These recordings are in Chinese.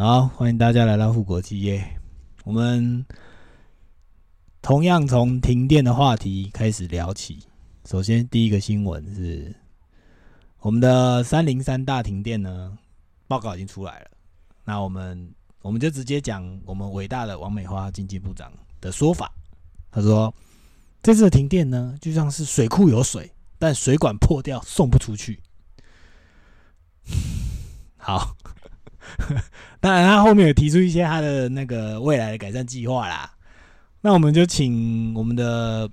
好，欢迎大家来到富国企业。我们同样从停电的话题开始聊起。首先，第一个新闻是我们的三零三大停电呢，报告已经出来了。那我们我们就直接讲我们伟大的王美花经济部长的说法。他说，这次的停电呢，就像是水库有水，但水管破掉送不出去。好。当然，他后面有提出一些他的那个未来的改善计划啦。那我们就请我们的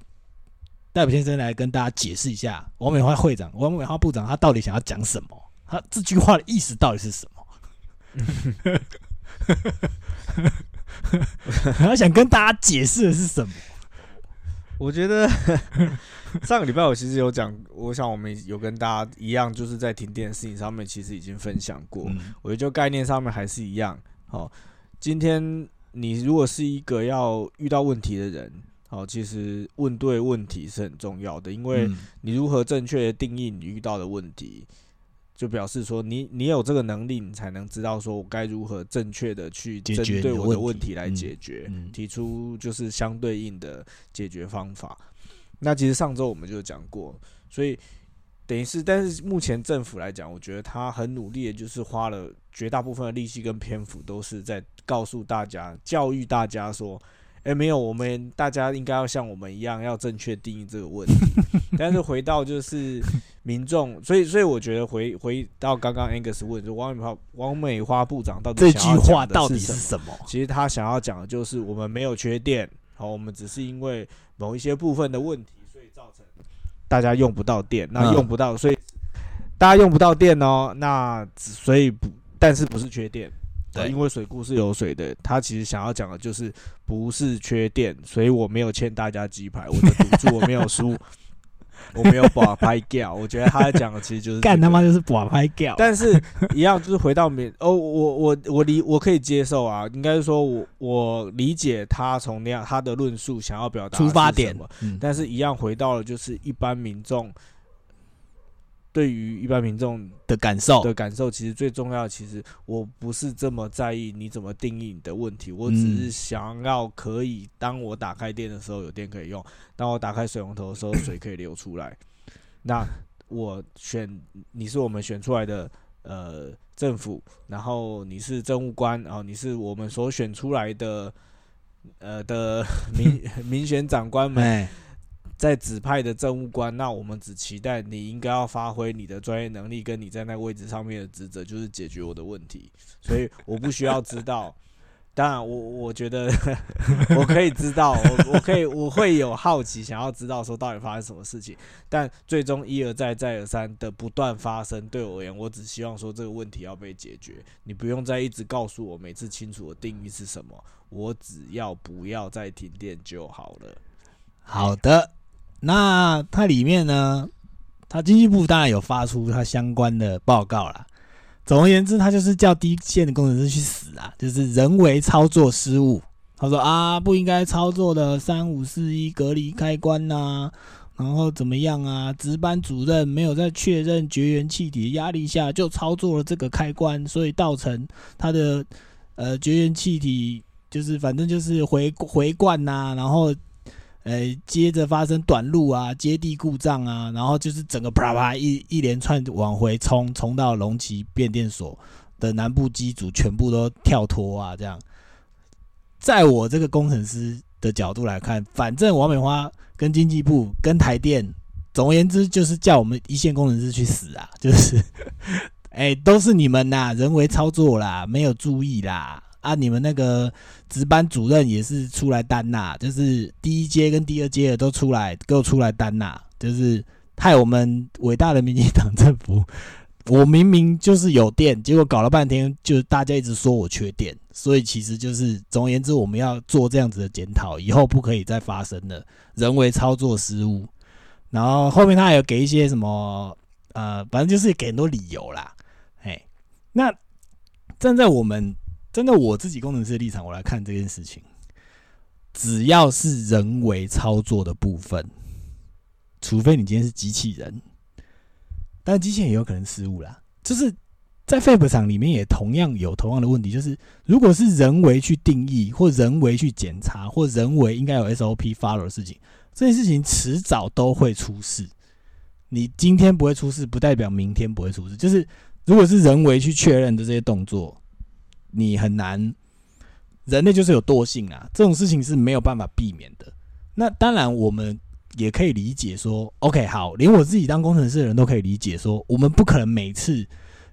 戴普先生来跟大家解释一下，王美花会长、王美花部长他到底想要讲什么？他这句话的意思到底是什么？他想跟大家解释的是什么？我觉得 上个礼拜我其实有讲，我想我们有跟大家一样，就是在停电的事情上面，其实已经分享过。我觉得就概念上面还是一样。好，今天你如果是一个要遇到问题的人，好，其实问对问题是很重要的，因为你如何正确的定义你遇到的问题。就表示说，你你有这个能力，你才能知道说我该如何正确的去针对我的问题来解决，提出就是相对应的解决方法。那其实上周我们就讲过，所以等于是，但是目前政府来讲，我觉得他很努力的，就是花了绝大部分的力气跟篇幅，都是在告诉大家、教育大家说。哎，没有，我们大家应该要像我们一样，要正确定义这个问题。但是回到就是民众，所以所以我觉得回回到刚刚 Angus 问，就王美花王美花部长到底这句话到底是什么？其实他想要讲的就是我们没有缺电，好，我们只是因为某一些部分的问题，所以造成大家用不到电。那用不到，所以大家用不到电哦。那所以不，但是不是缺电。对，因为水库是有水的，他其实想要讲的就是不是缺电，所以我没有欠大家鸡排，我的赌注我没有输，我没有把拍掉。我觉得他在讲的其实就是 干他妈就是把拍掉。但是一样就是回到民哦，我我我理我可以接受啊，应该是说我我理解他从那样他的论述想要表达出发点，但是一样回到了就是一般民众。对于一般民众的感受的感受，其实最重要。其实我不是这么在意你怎么定义你的问题，我只是想要可以，当我打开电的时候有电可以用，当我打开水龙头的时候水可以流出来。那我选你是我们选出来的呃政府，然后你是政务官，然后你是我们所选出来的呃的 民 民选长官们。在指派的政务官，那我们只期待你应该要发挥你的专业能力，跟你在那位置上面的职责，就是解决我的问题。所以我不需要知道，当然我我觉得 我可以知道，我我可以我会有好奇，想要知道说到底发生什么事情。但最终一而再再而三的不断发生，对我而言，我只希望说这个问题要被解决。你不用再一直告诉我每次清楚的定义是什么，我只要不要再停电就好了。好的。那它里面呢，它经济部当然有发出它相关的报告啦。总而言之，它就是叫低线的工程师去死啊，就是人为操作失误。他说啊，不应该操作的三五四一隔离开关呐，然后怎么样啊？值班主任没有在确认绝缘气体的压力下就操作了这个开关，所以造成它的呃绝缘气体就是反正就是回回灌呐，然后。呃，接着发生短路啊，接地故障啊，然后就是整个啪啪一一连串往回冲，冲到龙旗变电所的南部机组全部都跳脱啊，这样。在我这个工程师的角度来看，反正王美花跟经济部跟台电，总而言之就是叫我们一线工程师去死啊，就是，哎，都是你们呐，人为操作啦，没有注意啦。啊！你们那个值班主任也是出来担呐，就是第一阶跟第二阶的都出来，给我出来担呐，就是害我们伟大的民进党政府，我明明就是有电，结果搞了半天，就大家一直说我缺电，所以其实就是总而言之，我们要做这样子的检讨，以后不可以再发生了人为操作失误。然后后面他还有给一些什么，呃，反正就是给很多理由啦。哎，那站在我们。真的，我自己工程师的立场，我来看这件事情，只要是人为操作的部分，除非你今天是机器人，但机器人也有可能失误啦。就是在废品厂里面也同样有同样的问题，就是如果是人为去定义或人为去检查或人为应该有 SOP follow 的事情，这件事情迟早都会出事。你今天不会出事，不代表明天不会出事。就是如果是人为去确认的这些动作，你很难。人类就是有惰性啊，这种事情是没有办法避免的。那当然，我们也可以理解说，OK，好，连我自己当工程师的人都可以理解说，我们不可能每次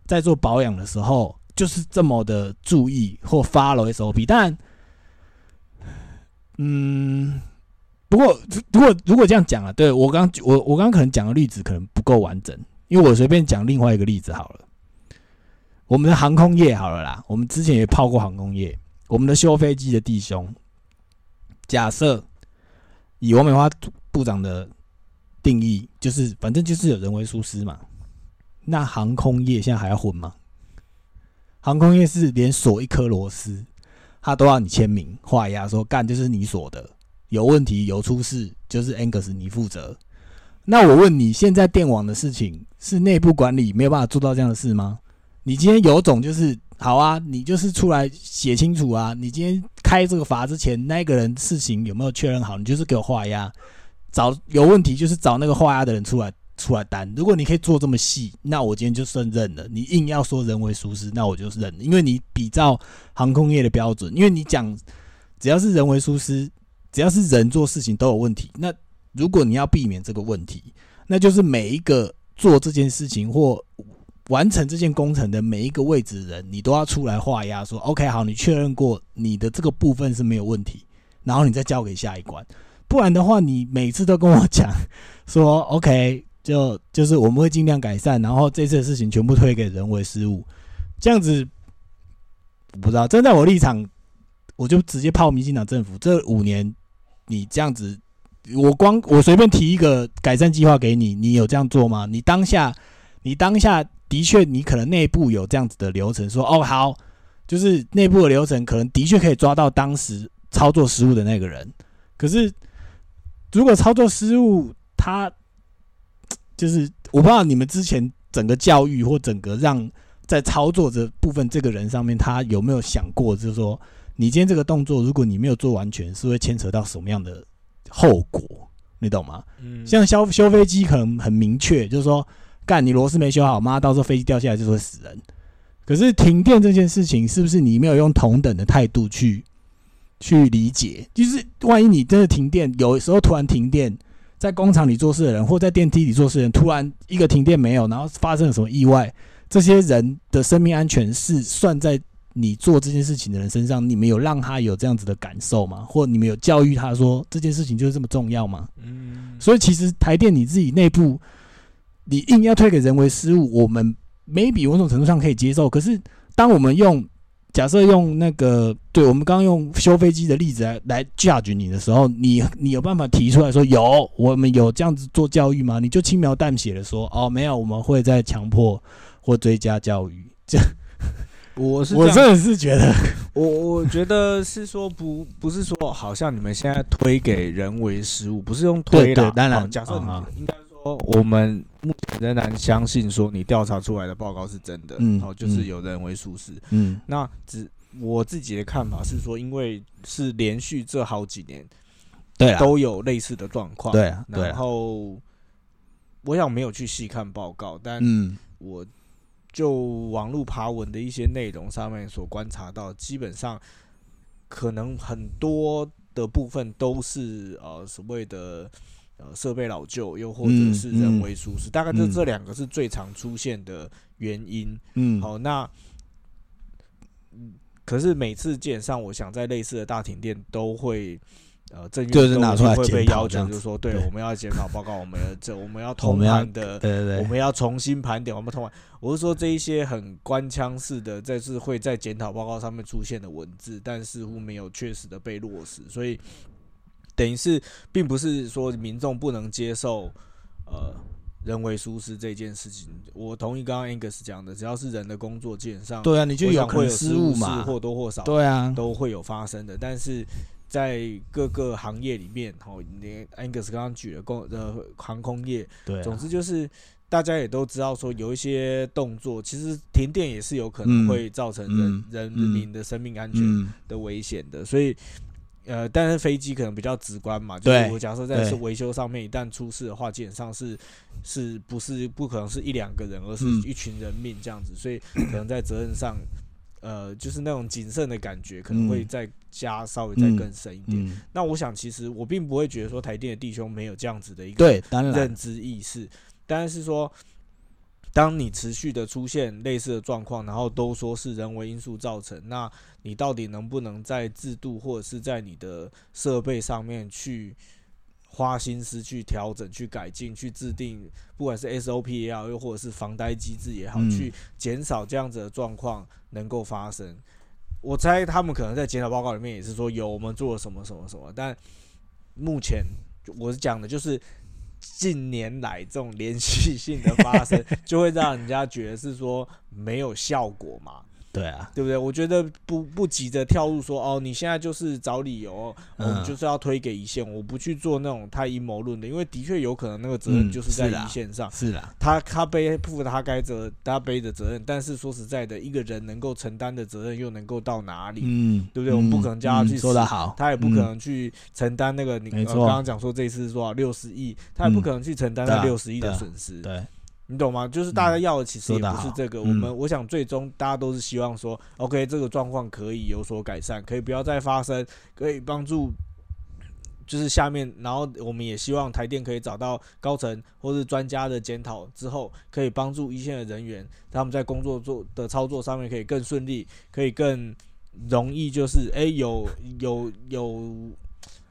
在做保养的时候就是这么的注意或 follow SOP。但，嗯，不过如果如果这样讲啊，对我刚我我刚可能讲的例子可能不够完整，因为我随便讲另外一个例子好了。我们的航空业好了啦，我们之前也泡过航空业。我们的修飞机的弟兄，假设以王美花部长的定义，就是反正就是有人为疏失嘛。那航空业现在还要混吗？航空业是连锁一颗螺丝，他都要你签名画押，说干就是你锁的，有问题有出事就是 Angus 你负责。那我问你，现在电网的事情是内部管理没有办法做到这样的事吗？你今天有种就是。好啊，你就是出来写清楚啊！你今天开这个阀之前，那个人事情有没有确认好？你就是给我画押，找有问题就是找那个画押的人出来出来担。如果你可以做这么细，那我今天就算认了。你硬要说人为疏失，那我就认了，因为你比照航空业的标准，因为你讲只要是人为疏失，只要是人做事情都有问题。那如果你要避免这个问题，那就是每一个做这件事情或。完成这件工程的每一个位置人，你都要出来画押，说 OK 好，你确认过你的这个部分是没有问题，然后你再交给下一关。不然的话，你每次都跟我讲说 OK，就就是我们会尽量改善，然后这次的事情全部推给人为失误，这样子不知道。站在我立场，我就直接泡民进党政府。这五年你这样子，我光我随便提一个改善计划给你，你有这样做吗？你当下，你当下。的确，你可能内部有这样子的流程，说哦好，就是内部的流程可能的确可以抓到当时操作失误的那个人。可是，如果操作失误，他就是我不知道你们之前整个教育或整个让在操作这部分这个人上面，他有没有想过，就是说你今天这个动作，如果你没有做完全，是会牵扯到什么样的后果？你懂吗？嗯，像修修飞机可能很明确，就是说。干你螺丝没修好，妈到时候飞机掉下来就会死人。可是停电这件事情，是不是你没有用同等的态度去去理解？就是万一你真的停电，有时候突然停电，在工厂里做事的人，或在电梯里做事的人，突然一个停电没有，然后发生了什么意外，这些人的生命安全是算在你做这件事情的人身上？你们有让他有这样子的感受吗？或你们有教育他说这件事情就是这么重要吗？嗯，所以其实台电你自己内部。你硬要推给人为失误，我们 maybe 某种程度上可以接受。可是，当我们用假设用那个，对我们刚刚用修飞机的例子来来 judge 你的时候，你你有办法提出来说有我们有这样子做教育吗？你就轻描淡写的说哦，没有，我们会在强迫或追加教育。这，我是我真的是觉得，我我觉得是说不不是说好像你们现在推给人为失误，不是用推的。当然，假设你应该。我们目前仍然相信说你调查出来的报告是真的，嗯，好，就是有人为疏失，嗯，那只我自己的看法是说，因为是连续这好几年，对，都有类似的状况，对，然后我想没有去细看报告，但我就网络爬文的一些内容上面所观察到，基本上可能很多的部分都是呃所谓的。呃，设备老旧，又或者是人为疏失，大概就这两个是最常出现的原因。嗯，好，那可是每次基本上，我想在类似的大停电都会，呃，正就是拿出来会被要求，就是说，对，我们要检讨报告，我们这我们要通盘的，对对对，我们要重新盘点，我们通完。我是说这一些很官腔式的，这是会在检讨报告上面出现的文字，但似乎没有确实的被落实，所以。等于是，并不是说民众不能接受，呃，人为疏失这件事情。我同意刚刚 Angus 讲的，只要是人的工作，基本上对啊，你就有会有失误嘛，或多或少对啊，都会有发生的。但是在各个行业里面，哦，你 Angus 刚刚举了工呃航空业，对，总之就是大家也都知道说有一些动作，其实停电也是有可能会造成人人民的生命安全的危险的，所以。呃，但是飞机可能比较直观嘛，就是我假设在是维修上面一旦出事的话，基本上是是不是不可能是一两个人，而是一群人命这样子，所以可能在责任上，呃，就是那种谨慎的感觉可能会再加稍微再更深一点。那我想，其实我并不会觉得说台电的弟兄没有这样子的一个认知意识，但是说。当你持续的出现类似的状况，然后都说是人为因素造成，那你到底能不能在制度或者是在你的设备上面去花心思去调整、去改进、去制定，不管是 SOP 也好，又或者是防呆机制也好，去减少这样子的状况能够发生？我猜他们可能在检讨报告里面也是说有我们做了什么什么什么，但目前我是讲的就是。近年来这种连续性的发生，就会让人家觉得是说没有效果嘛。对啊，对不对？我觉得不不急着跳入说哦，你现在就是找理由，我们就是要推给一线，我不去做那种太阴谋论的，因为的确有可能那个责任就是在一线上，是的，他他背负他该责他背的责任，但是说实在的，一个人能够承担的责任又能够到哪里？嗯，对不对？我们不可能叫他去说的好，他也不可能去承担那个你刚刚讲说这次多少六十亿，他也不可能去承担那六十亿的损失，对。你懂吗？就是大家要的其实也不是这个。我们我想最终大家都是希望说，OK，这个状况可以有所改善，可以不要再发生，可以帮助，就是下面，然后我们也希望台电可以找到高层或是专家的检讨之后，可以帮助一线的人员，他们在工作做的操作上面可以更顺利，可以更容易，就是哎有有有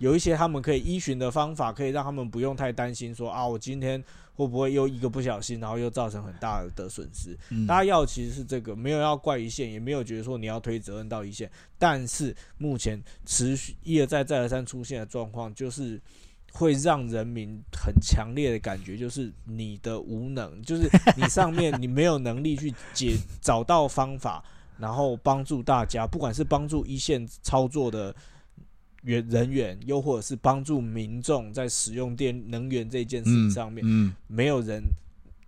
有一些他们可以依循的方法，可以让他们不用太担心说啊，我今天。会不会又一个不小心，然后又造成很大的损失？大家要其实是这个，没有要怪一线，也没有觉得说你要推责任到一线。但是目前持续一而再、再而三出现的状况，就是会让人民很强烈的感觉，就是你的无能，就是你上面你没有能力去解找到方法，然后帮助大家，不管是帮助一线操作的。员人员，又或者是帮助民众在使用电能源这件事情上面，没有人，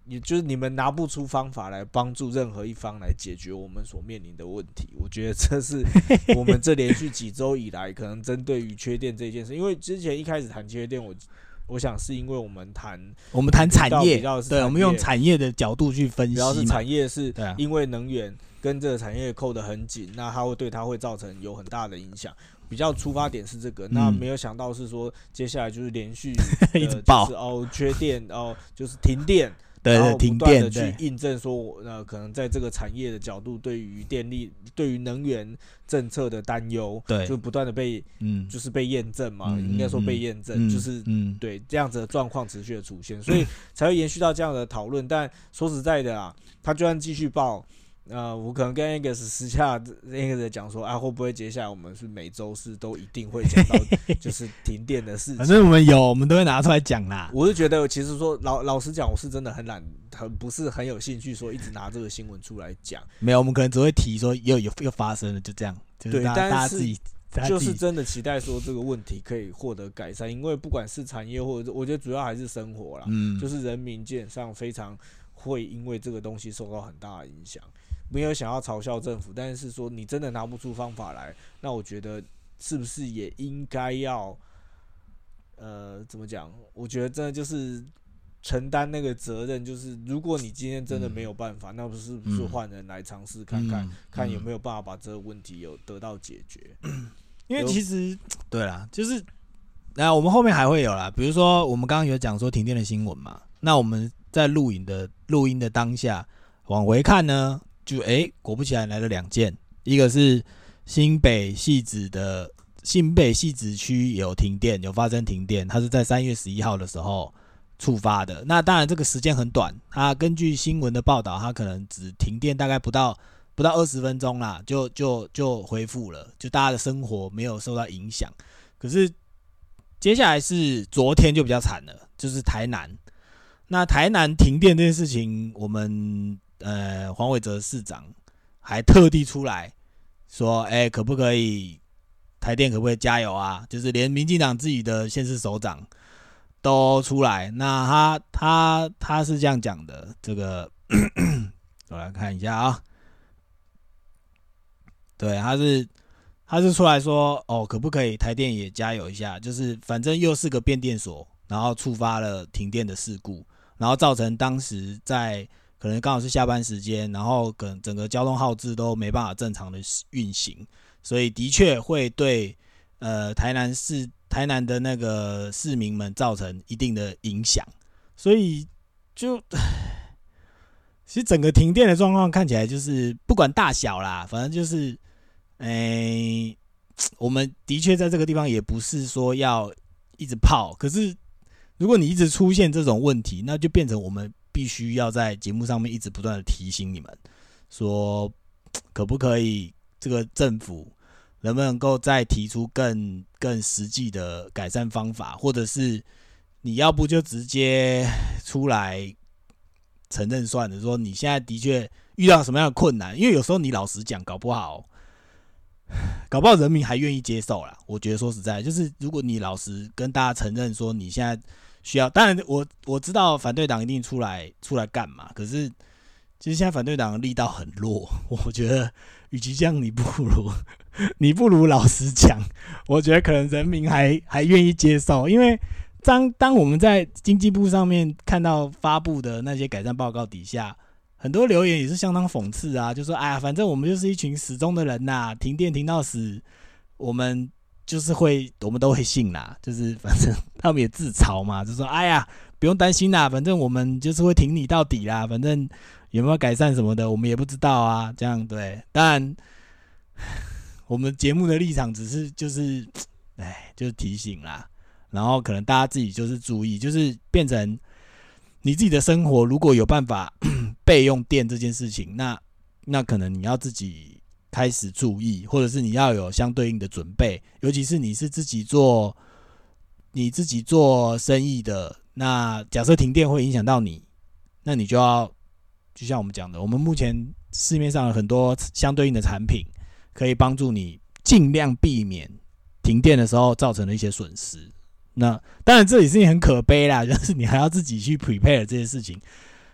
也就是你们拿不出方法来帮助任何一方来解决我们所面临的问题。我觉得这是 我们这连续几周以来可能针对于缺电这件事，因为之前一开始谈缺电，我我想是因为我们谈我们谈产业，对，我们用产业的角度去分析，主要是产业是因为能源跟这个产业扣得很紧，那它会对它会造成有很大的影响。比较出发点是这个，那没有想到是说接下来就是连续 一直爆。哦，缺电哦，就是停电，对对，停电的去印证说，呃，可能在这个产业的角度，对于电力、对于能源政策的担忧，对，就不断的被嗯，就是被验证嘛，应该说被验证，就是嗯，对这样子的状况持续的出现，所以 才会延续到这样的讨论。但说实在的啊，他就算继续爆。呃，我可能跟 Angus 私下 Angus 讲说，啊，会不会接下来我们是每周四都一定会讲到 就是停电的事情？反正我们有，我们都会拿出来讲啦。我是觉得，其实说老老实讲，我是真的很懒，很不是很有兴趣说一直拿这个新闻出来讲。没有，我们可能只会提说又有又发生了，就这样。对，但是就是真的期待说这个问题可以获得改善，因为不管是产业或者我觉得主要还是生活啦，嗯，就是人民基本上非常会因为这个东西受到很大的影响。没有想要嘲笑政府，但是说你真的拿不出方法来，那我觉得是不是也应该要，呃，怎么讲？我觉得真的就是承担那个责任，就是如果你今天真的没有办法，那不是不是换人来尝试看看，看有没有办法把这个问题有得到解决？因为其实 对啦，就是那我们后面还会有啦，比如说我们刚刚有讲说停电的新闻嘛，那我们在录影的录音的当下往回看呢？就哎，果不其然来了两件，一个是新北戏子的新北戏子区有停电，有发生停电，它是在三月十一号的时候触发的。那当然这个时间很短，它根据新闻的报道，它可能只停电大概不到不到二十分钟啦，就就就恢复了，就大家的生活没有受到影响。可是接下来是昨天就比较惨了，就是台南。那台南停电这件事情，我们。呃，黄伟哲市长还特地出来说：“哎，可不可以台电可不可以加油啊？就是连民进党自己的县市首长都出来。那他他他是这样讲的，这个我来看一下啊。对，他是他是出来说，哦，可不可以台电也加油一下？就是反正又是个变电所，然后触发了停电的事故，然后造成当时在可能刚好是下班时间，然后跟整个交通号志都没办法正常的运行，所以的确会对呃台南市台南的那个市民们造成一定的影响，所以就。其实整个停电的状况看起来就是不管大小啦，反正就是，诶，我们的确在这个地方也不是说要一直泡，可是如果你一直出现这种问题，那就变成我们必须要在节目上面一直不断的提醒你们，说可不可以这个政府能不能够再提出更更实际的改善方法，或者是你要不就直接出来。承认算了，说你现在的确遇到什么样的困难，因为有时候你老实讲，搞不好，搞不好人民还愿意接受啦。我觉得说实在，就是如果你老实跟大家承认说你现在需要，当然我我知道反对党一定出来出来干嘛，可是其实现在反对党力道很弱，我觉得与其这样，你不如你不如老实讲，我觉得可能人民还还愿意接受，因为。当当我们在经济部上面看到发布的那些改善报告底下，很多留言也是相当讽刺啊，就说：“哎呀，反正我们就是一群死忠的人呐，停电停到死，我们就是会，我们都会信啦。就是反正他们也自嘲嘛，就说：哎呀，不用担心啦，反正我们就是会挺你到底啦。反正有没有改善什么的，我们也不知道啊。这样对，当然 我们节目的立场只是就是，哎，就是提醒啦。”然后可能大家自己就是注意，就是变成你自己的生活，如果有办法 备用电这件事情，那那可能你要自己开始注意，或者是你要有相对应的准备。尤其是你是自己做你自己做生意的，那假设停电会影响到你，那你就要就像我们讲的，我们目前市面上有很多相对应的产品，可以帮助你尽量避免停电的时候造成的一些损失。那当然，这也是很可悲啦，就是你还要自己去 prepare 这些事情，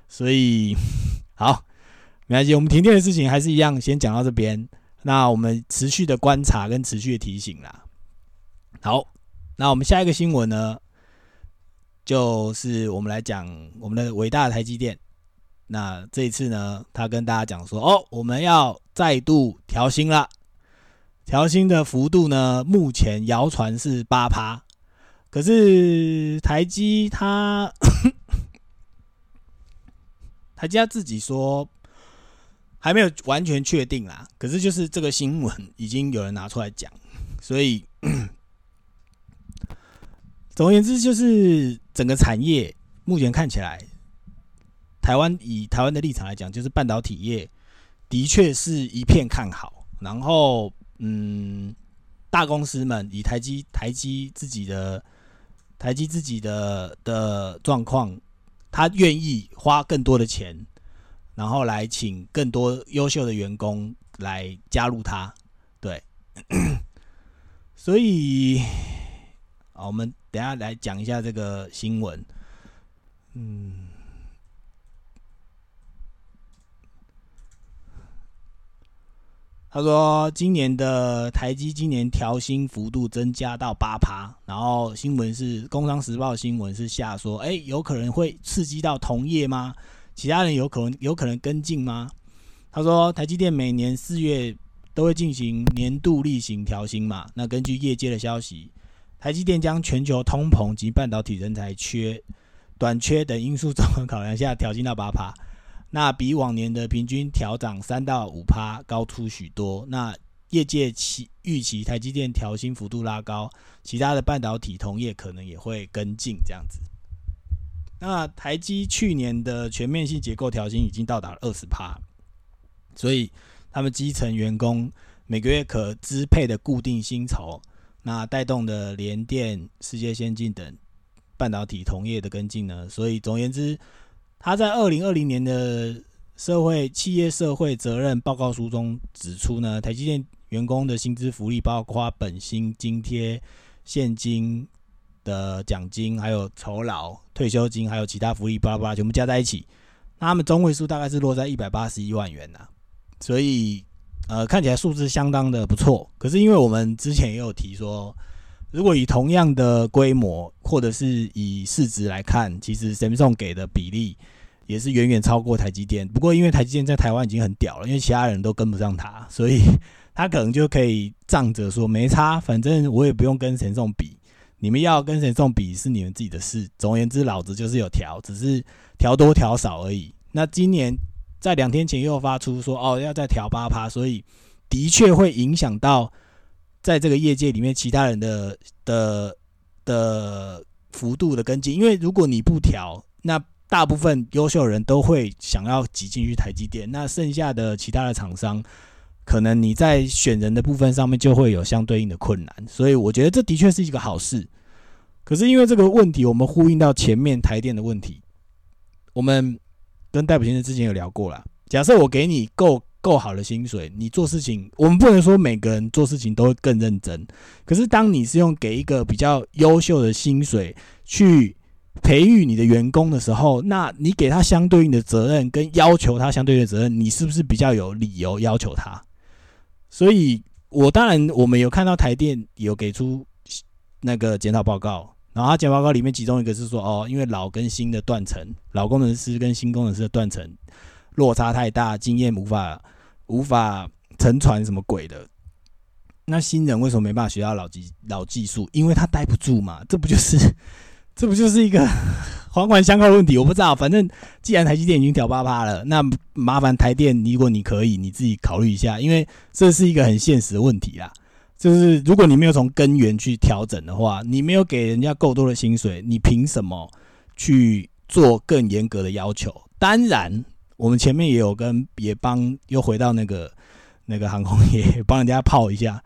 所以好，没关系，我们停电的事情还是一样，先讲到这边。那我们持续的观察跟持续的提醒啦。好，那我们下一个新闻呢，就是我们来讲我们的伟大的台积电。那这一次呢，他跟大家讲说，哦，我们要再度调薪了，调薪的幅度呢，目前谣传是八趴。可是台积他，台积他自己说还没有完全确定啦。可是就是这个新闻已经有人拿出来讲，所以 总而言之，就是整个产业目前看起来，台湾以台湾的立场来讲，就是半导体业的确是一片看好。然后，嗯，大公司们以台积台积自己的。台积自己的的状况，他愿意花更多的钱，然后来请更多优秀的员工来加入他，对，所以，好，我们等下来讲一下这个新闻，嗯。他说，今年的台积今年调薪幅度增加到八趴，然后新闻是《工商时报》新闻是下说，哎，有可能会刺激到同业吗？其他人有可能有可能跟进吗？他说，台积电每年四月都会进行年度例行调薪嘛。那根据业界的消息，台积电将全球通膨及半导体人才缺短缺等因素综合考量下调薪到八趴。那比往年的平均调涨三到五趴高出许多。那业界期预期台积电调薪幅度拉高，其他的半导体同业可能也会跟进这样子。那台积去年的全面性结构调薪已经到达了二十趴，所以他们基层员工每个月可支配的固定薪酬，那带动的联电、世界先进等半导体同业的跟进呢？所以总言之。他在二零二零年的社会企业社会责任报告书中指出呢，台积电员工的薪资福利包括本薪津贴、现金的奖金，还有酬劳、退休金，还有其他福利，巴拉巴拉全部加在一起，那他们中位数大概是落在一百八十一万元呐。所以，呃，看起来数字相当的不错。可是，因为我们之前也有提说，如果以同样的规模或者是以市值来看，其实 Samsung 给的比例也是远远超过台积电。不过，因为台积电在台湾已经很屌了，因为其他人都跟不上它，所以。他可能就可以仗着说没差，反正我也不用跟神送比，你们要跟谁送比是你们自己的事。总而言之，老子就是有调，只是调多调少而已。那今年在两天前又发出说哦要再调八趴，所以的确会影响到在这个业界里面其他人的的的幅度的跟进。因为如果你不调，那大部分优秀人都会想要挤进去台积电，那剩下的其他的厂商。可能你在选人的部分上面就会有相对应的困难，所以我觉得这的确是一个好事。可是因为这个问题，我们呼应到前面台电的问题，我们跟戴普先生之前有聊过了。假设我给你够够好的薪水，你做事情，我们不能说每个人做事情都会更认真。可是当你是用给一个比较优秀的薪水去培育你的员工的时候，那你给他相对应的责任跟要求他相对应的责任，你是不是比较有理由要求他？所以，我当然我们有看到台电有给出那个检讨报告，然后他检讨报告里面其中一个是说，哦，因为老跟新的断层，老工程师跟新工程师的断层落差太大，经验无法无法承传什么鬼的。那新人为什么没办法学到老技老技术？因为他待不住嘛，这不就是这不就是一个？环环相扣的问题，我不知道。反正既然台积电已经调八趴了，那麻烦台电，如果你可以，你自己考虑一下，因为这是一个很现实的问题啦。就是如果你没有从根源去调整的话，你没有给人家够多的薪水，你凭什么去做更严格的要求？当然，我们前面也有跟也帮又回到那个那个航空业帮人家泡一下。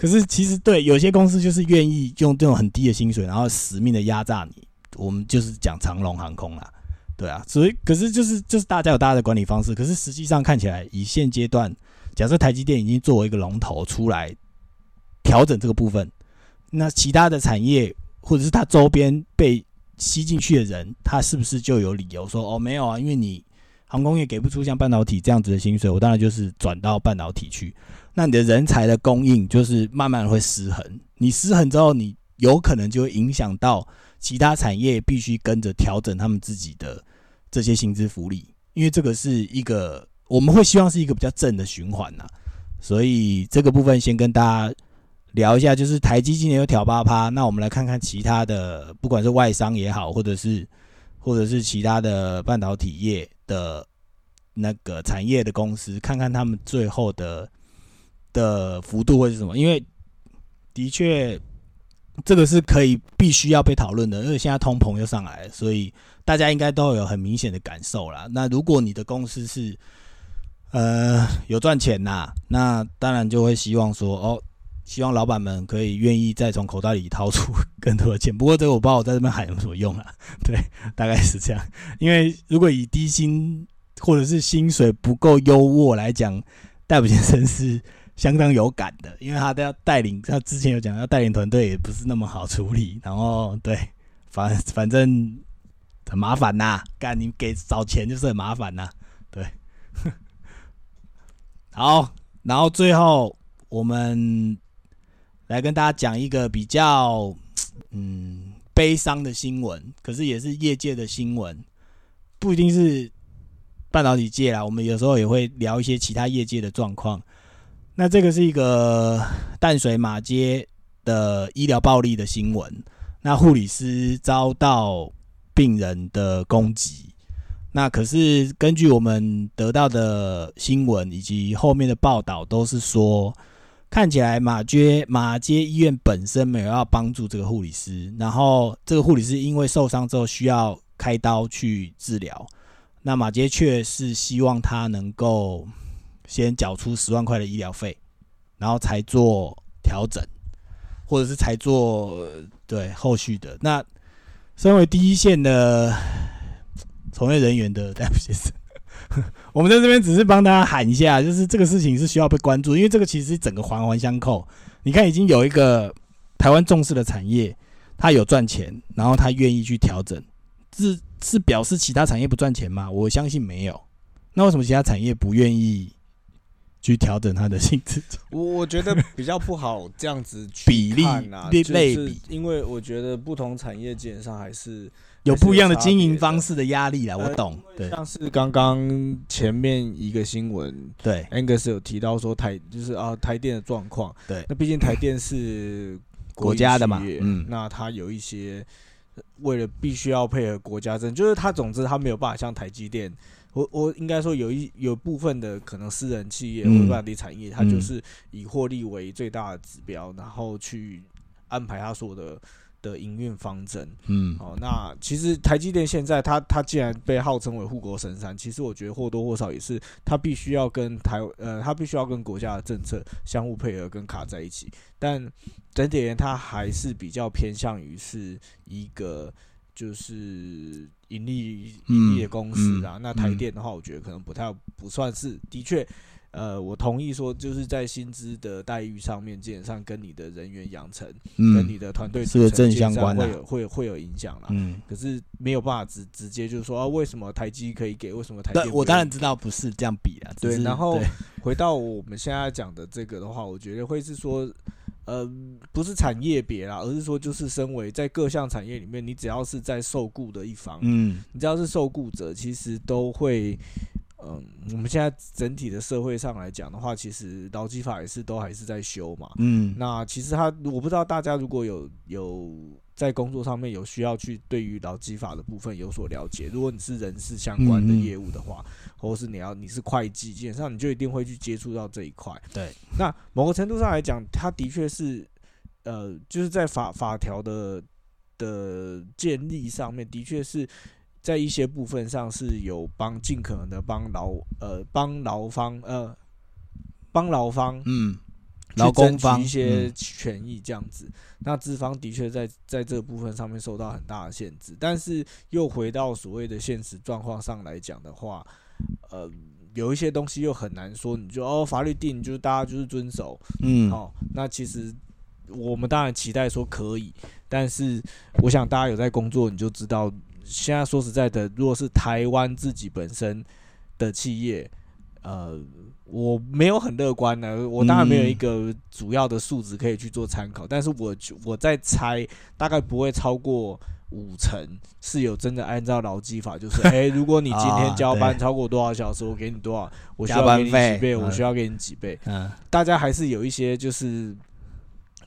可是其实对有些公司就是愿意用这种很低的薪水，然后死命的压榨你。我们就是讲长龙航空啦，对啊，所以可是就是就是大家有大家的管理方式，可是实际上看起来，以现阶段，假设台积电已经作为一个龙头出来调整这个部分，那其他的产业或者是它周边被吸进去的人，他是不是就有理由说哦没有啊？因为你航空业给不出像半导体这样子的薪水，我当然就是转到半导体去，那你的人才的供应就是慢慢会失衡，你失衡之后，你有可能就会影响到。其他产业必须跟着调整他们自己的这些薪资福利，因为这个是一个我们会希望是一个比较正的循环呐。所以这个部分先跟大家聊一下，就是台积今年有调八趴，那我们来看看其他的，不管是外商也好，或者是或者是其他的半导体业的那个产业的公司，看看他们最后的的幅度会是什么，因为的确。这个是可以必须要被讨论的，因为现在通膨又上来了，所以大家应该都有很明显的感受啦。那如果你的公司是呃有赚钱呐，那当然就会希望说哦，希望老板们可以愿意再从口袋里掏出更多的钱。不过这个我不知道我在这边喊有什么用啊？对，大概是这样。因为如果以低薪或者是薪水不够优渥来讲，戴普先生是。相当有感的，因为他都要带领，他之前有讲要带领团队也不是那么好处理，然后对，反反正很麻烦呐，干你给找钱就是很麻烦呐，对，好，然后最后我们来跟大家讲一个比较嗯悲伤的新闻，可是也是业界的新闻，不一定是半导体界啦，我们有时候也会聊一些其他业界的状况。那这个是一个淡水马街的医疗暴力的新闻。那护理师遭到病人的攻击。那可是根据我们得到的新闻以及后面的报道，都是说看起来马街马街医院本身没有要帮助这个护理师，然后这个护理师因为受伤之后需要开刀去治疗，那马街却是希望他能够。先缴出十万块的医疗费，然后才做调整，或者是才做对后续的。那身为第一线的从业人员的戴夫先生，我们在这边只是帮大家喊一下，就是这个事情是需要被关注，因为这个其实整个环环相扣。你看，已经有一个台湾重视的产业，他有赚钱，然后他愿意去调整，是是表示其他产业不赚钱吗？我相信没有。那为什么其他产业不愿意去调整它的性质？我我觉得比较不好这样子比例类类比，因为我觉得不同产业基本上还是有不一样的经营方式的压力啦。我懂，对，像是刚刚前面一个新闻，对，Angus 有提到说台就是啊台电的状况，对，那毕竟台电是 国家的嘛，嗯，那它有一些为了必须要配合国家政，就是它总之它没有办法像台积电。我我应该说有一有部分的可能私人企业或者本地产业，它就是以获利为最大的指标，然后去安排它所有的的营运方针。嗯，好，那其实台积电现在它它既然被号称为护国神山，其实我觉得或多或少也是它必须要跟台呃它必须要跟国家的政策相互配合跟卡在一起，但整体而言它还是比较偏向于是一个。就是盈利盈利的公司啊，那台电的话，我觉得可能不太不算是。的确，呃，我同意说，就是在薪资的待遇上面，基本上跟你的人员养成，跟你的团队是正相关的，会有会会有影响啦。嗯，可是没有办法直直接就是说啊，为什么台积可以给，为什么台电？我当然知道不是这样比啊。对，然后 回到我们现在讲的这个的话，我觉得会是说。呃，不是产业别啦，而是说，就是身为在各项产业里面，你只要是在受雇的一方，嗯，你只要是受雇者，其实都会，嗯，我们现在整体的社会上来讲的话，其实劳基法也是都还是在修嘛，嗯，那其实他，我不知道大家如果有有。在工作上面有需要去对于劳基法的部分有所了解。如果你是人事相关的业务的话，或者是你要你是会计，基本上你就一定会去接触到这一块。对，那某个程度上来讲，它的确是，呃，就是在法法条的的建立上面，的确是在一些部分上是有帮尽可能的帮劳呃帮劳方呃帮劳方嗯。劳工方一些权益这样子，那资方的确在在这部分上面受到很大的限制，但是又回到所谓的现实状况上来讲的话，呃，有一些东西又很难说，你就哦，法律定就是大家就是遵守，嗯，好，那其实我们当然期待说可以，但是我想大家有在工作，你就知道，现在说实在的，如果是台湾自己本身的企业，呃。我没有很乐观呢，我当然没有一个主要的数值可以去做参考，但是我我在猜，大概不会超过五成是有真的按照劳基法，就是 哎，如果你今天交班超过多少小时，我给你多少，我需要给你几倍，我需要给你几倍。嗯，大家还是有一些就是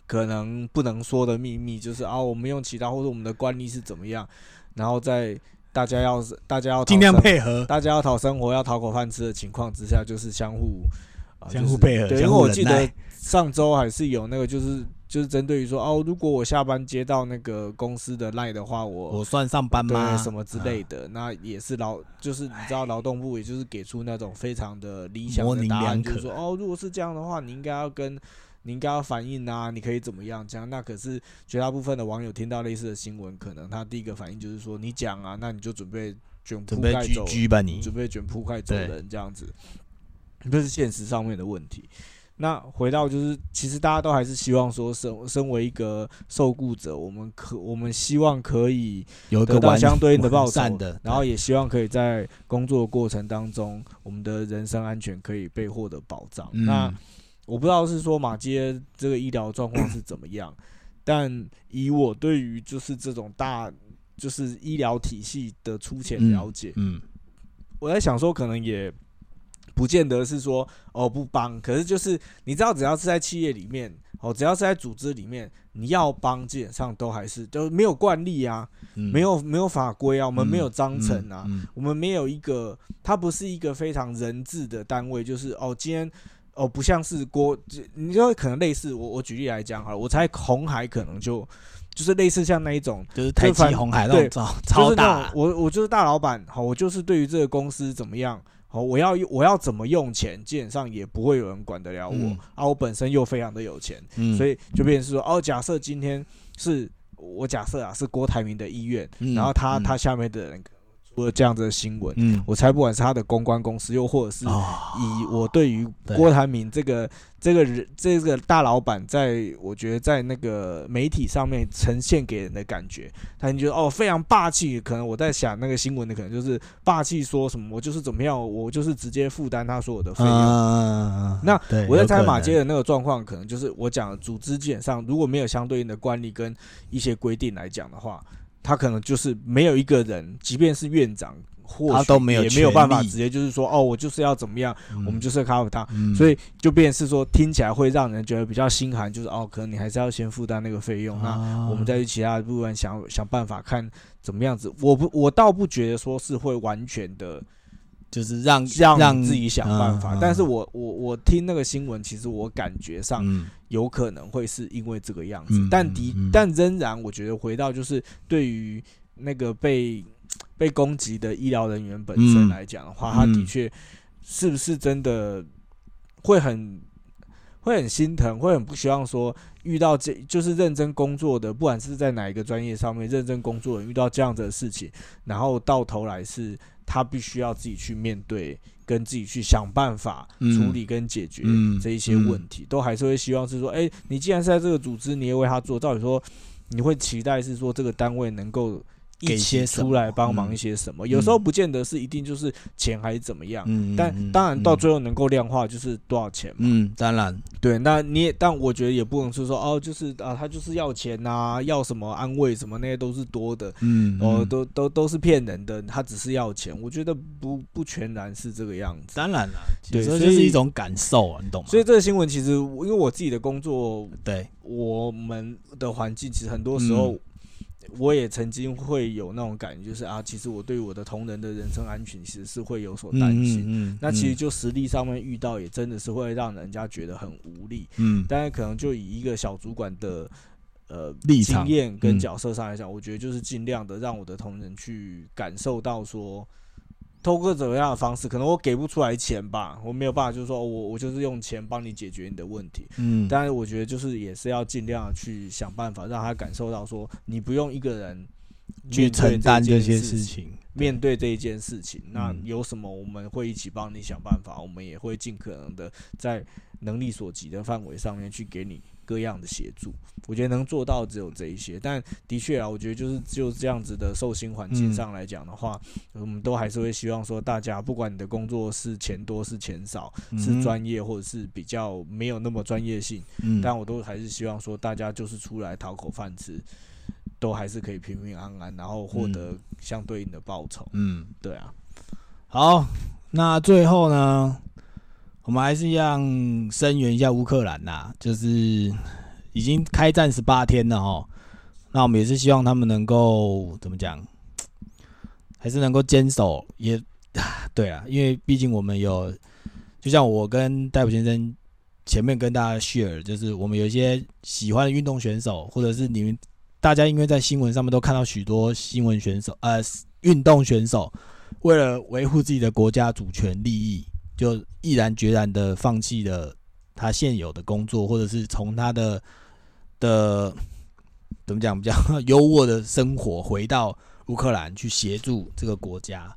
可能不能说的秘密，就是啊，我们用其他或者我们的惯例是怎么样，然后在。大家要是大家要尽量配合，大家要讨生活、要讨口饭吃的情况之下，就是相互相互配合。对，因为我记得上周还是有那个，就是就是针对于说，哦，如果我下班接到那个公司的赖的话，我我算上班吗？什么之类的，那也是劳，就是你知道劳动部也就是给出那种非常的理想的答案，就是说，哦，如果是这样的话，你应该要跟。你应该要反应啊！你可以怎么样这样？那可是绝大部分的网友听到类似的新闻，可能他第一个反应就是说：“你讲啊，那你就准备卷铺盖走，准备卷铺盖走人这样子。”这是现实上面的问题。那回到就是，其实大家都还是希望说，身身为一个受雇者，我们可我们希望可以有得到相对应的报酬的，然后也希望可以在工作过程当中，我们的人身安全可以被获得保障。那我不知道是说马街这个医疗状况是怎么样，但以我对于就是这种大就是医疗体系的粗浅了解，嗯，我在想说可能也不见得是说哦不帮，可是就是你知道，只要是在企业里面哦，只要是在组织里面，你要帮基本上都还是都没有惯例啊，没有没有法规啊，我们没有章程啊，我们没有一个，它不是一个非常人治的单位，就是哦今天。哦，不像是郭，你就可能类似我我举例来讲好了，我猜红海可能就就是类似像那一种，就是台积红海那种超大，我我就是大老板，好，我就是对于这个公司怎么样，好，我要我要怎么用钱，基本上也不会有人管得了我，啊，我本身又非常的有钱，所以就变成是说，哦，假设今天是我假设啊是郭台铭的医院，然后他他下面的人。出了这样子的新闻，嗯，我猜不管是他的公关公司，又或者是以我对于郭台铭这个这个人这个大老板，在我觉得在那个媒体上面呈现给人的感觉，他你觉得哦非常霸气，可能我在想那个新闻的可能就是霸气说什么我就是怎么样，我就是直接负担他所有的费用。嗯，那我在猜马街的那个状况，可能就是我讲的组织基本上如果没有相对应的惯例跟一些规定来讲的话，他可能就是没有一个人，即便是院长，或许他都没有也没有办法直接就是说哦，我就是要怎么样，我们就是要 cover 他，嗯。所以就变成是说听起来会让人觉得比较心寒，就是哦，可能你还是要先负担那个费用，那啊我们再去其他的部分想想办法看怎么样子。我不，我倒不觉得说是会完全的就是让让让自己想办法，嗯嗯。但是我我我听那个新闻，其实我感觉上嗯。有可能会是因为这个样子，嗯但的但仍然，我觉得回到就是对于那个被被攻击的医疗人员本身嗯来讲的话，他的嗯确是不是真的会很会很心疼，会很不希望说遇到这就是认真工作的，不管是在哪一个专业上面认真工作的遇到这样子的事情，然后到头来是他必须要自己去面对，跟自己去想办法嗯处理跟解决嗯这一些问题，都还是会希望是说，哎、你既然是在这个组织，你也为他做，到底说你会期待是说这个单位能够。一给起些出来帮忙嗯一些什么，有时候不见得是一定就是钱还是怎么样，嗯，但嗯当然到嗯最后能够量化就是多少钱嘛。嗯，当然，对，那你也，但我觉得也不能是说哦，就是啊，他就是要钱呐、要什么安慰什么那些都是多的，嗯，哦，嗯都都都是骗人的，他只是要钱。我觉得不不全然是这个样子。当然了，对有时候所以就是一种感受啊，你懂吗？所以这个新闻其实，因为我自己的工作，对，我们的环境其实很多时候，我也曾经会有那种感觉，就是啊，其实我对我的同仁的人身安全其实是会有所担心。嗯嗯，那其实嗯就实力上面遇到，也真的是会让人家觉得很无力。嗯但是可能就以一个小主管的呃经验跟嗯角色上来讲，我觉得就是尽量的让我的同仁去感受到说，透过怎么样的方式，可能我给不出来钱吧，我没有办法，就是说哦我我就是用钱帮你解决你的问题。嗯，但是我觉得就是也是要尽量去想办法让他感受到说，你不用一个人去承担这些件事事情，面对这一件事情，那嗯有什么我们会一起帮你想办法，我们也会尽可能的在能力所及的范围上面去给你各样的协助。我觉得能做到只有这一些，但的确啊，我觉得就是就这样子的受薪环境嗯上来讲的话，我们都还是会希望说，大家不管你的工作是钱多是钱少，是嗯专业或者是比较没有那么专业性，嗯，但我都还是希望说，大家就是出来讨口饭吃。都还是可以平平安安，然后获得相对应的报酬。嗯，对啊，好，那最后呢，我们还是一样声援一下乌克兰呐，就是已经开战十八天了哦，那我们也是希望他们能够怎么讲，还是能够坚守，也 对啊，因为毕竟我们有，就像我跟戴普先生前面跟大家 share，就是我们有一些喜欢的运动选手，或者是你们大家因为在新闻上面都看到许多新闻选手，呃，运动选手。为了维护自己的国家主权利益，就毅然决然的放弃了他现有的工作，或者是从他的的怎么讲比较 优渥的生活，回到乌克兰去协助这个国家。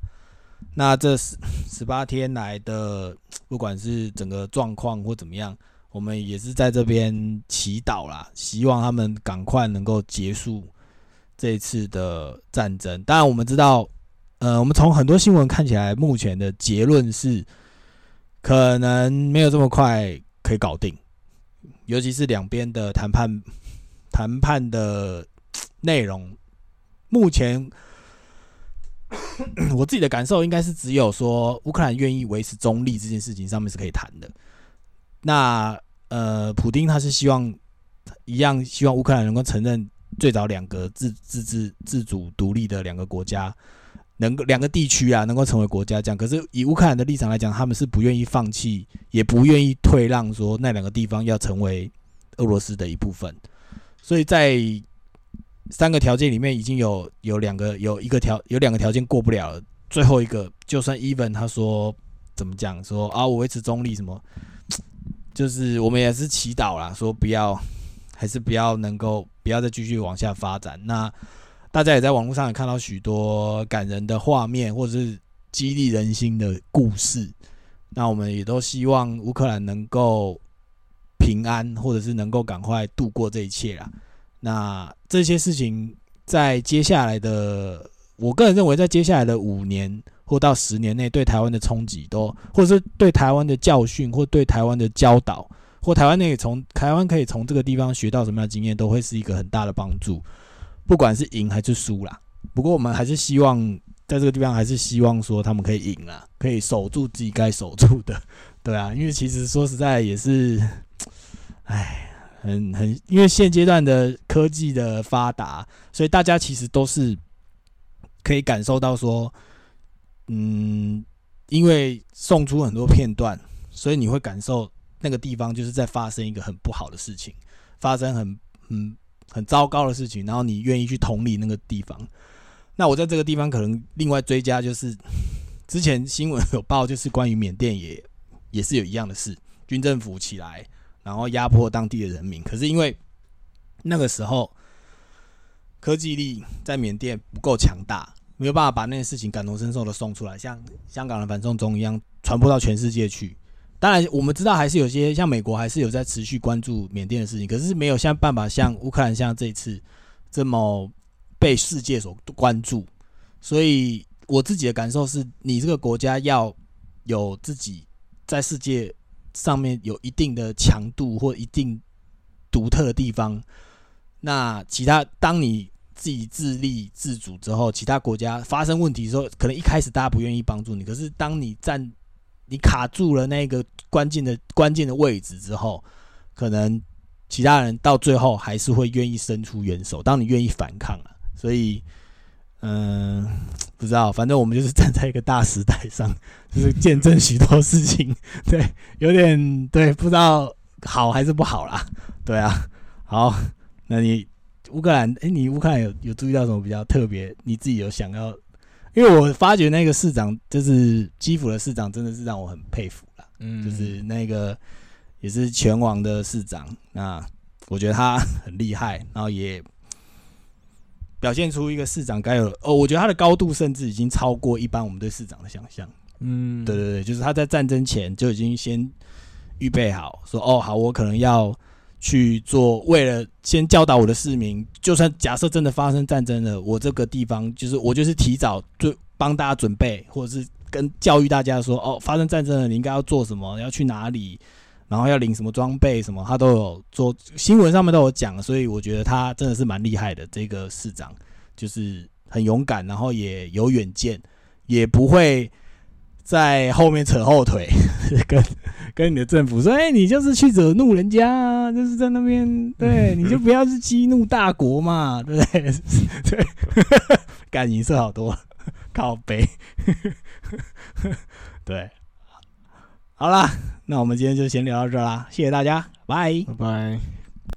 那这十十八天来的，不管是整个状况或怎么样，我们也是在这边祈祷啦，希望他们赶快能够结束这次的战争。当然，我们知道。呃，我们从很多新闻看起来，目前的结论是可能没有这么快可以搞定，尤其是两边的谈判谈判的 内容，目前 我自己的感受应该是只有说乌克兰愿意维持中立这件事情上面是可以谈的。那呃，普丁他是希望一样，希望乌克兰能够承认最早两个自自治自主独立的两个国家。能够两个地区啊，能够成为国家这样，可是以乌克兰的立场来讲，他们是不愿意放弃，也不愿意退让，说那两个地方要成为俄罗斯的一部分。所以在三个条件里面，已经有有两个有一个条有两个条件过不了了，最后一个就算 even 他说怎么讲说啊，我维持中立什么，就是我们也是祈祷啦，说不要还是不要能够不要再继续往下发展。那。大家也在网络上也看到许多感人的画面，或者是激励人心的故事。那我们也都希望乌克兰能够平安，或者是能够赶快度过这一切啦。那这些事情在接下来的，我个人认为，在接下来的五年或到十年内，对台湾的冲击都，或者是对台湾的教训，或对台湾的教导，或台湾可以从台湾可以从这个地方学到什么样的经验，都会是一个很大的帮助。不管是赢还是输啦，不过我们还是希望在这个地方，还是希望说他们可以赢啦，可以守住自己该守住的，对啊，因为其实说实在也是，哎，很很，因为现阶段的科技的发达，所以大家其实都是可以感受到说，嗯，因为送出很多片段，所以你会感受那个地方就是在发生一个很不好的事情，发生很嗯。很糟糕的事情，然后你愿意去同理那个地方。那我在这个地方可能另外追加，就是 之前新闻有报，就是关于缅甸也也是有一样的事，军政府起来，然后压迫当地的人民。可是因为那个时候科技力在缅甸不够强大，没有办法把那件事情感同身受的送出来，像香港的反送中一样传播到全世界去。当然，我们知道还是有些像美国还是有在持续关注缅甸的事情，可是没有像办法像乌克兰像这次这么被世界所关注。所以我自己的感受是，你这个国家要有自己在世界上面有一定的强度或一定独特的地方，那其他当你自己自立自主之后，其他国家发生问题的时候，可能一开始大家不愿意帮助你，可是当你站你卡住了那个关键的关键的位置之后，可能其他人到最后还是会愿意伸出援手。当你愿意反抗了，所以，嗯，不知道，反正我们就是站在一个大时代上，就是见证许多事情。对，有点对，不知道好还是不好啦。对啊，好，那你乌克兰，哎，你乌克兰有有注意到什么比较特别？你自己有想要？因为我发觉那个市长就是基辅的市长，真的是让我很佩服啦。嗯，就是那个也是拳王的市长，那我觉得他很厉害，然后也表现出一个市长该有哦。我觉得他的高度甚至已经超过一般我们对市长的想象。嗯，对对对，就是他在战争前就已经先预备好，说哦好，我可能要。去做，为了先教导我的市民，就算假设真的发生战争了，我这个地方就是我就是提早就帮大家准备，或者是跟教育大家说，哦，发生战争了，你应该要做什么，要去哪里，然后要领什么装备什么，他都有做，新闻上面都有讲，所以我觉得他真的是蛮厉害的。这个市长就是很勇敢，然后也有远见，也不会。在后面扯后腿，跟跟你的政府说：“哎，你就是去惹怒人家，就是在那边，对，你就不要去激怒大国嘛，对不对？对，感情色好多，靠背，对，好啦，那我们今天就先聊到这啦，谢谢大家，拜拜拜。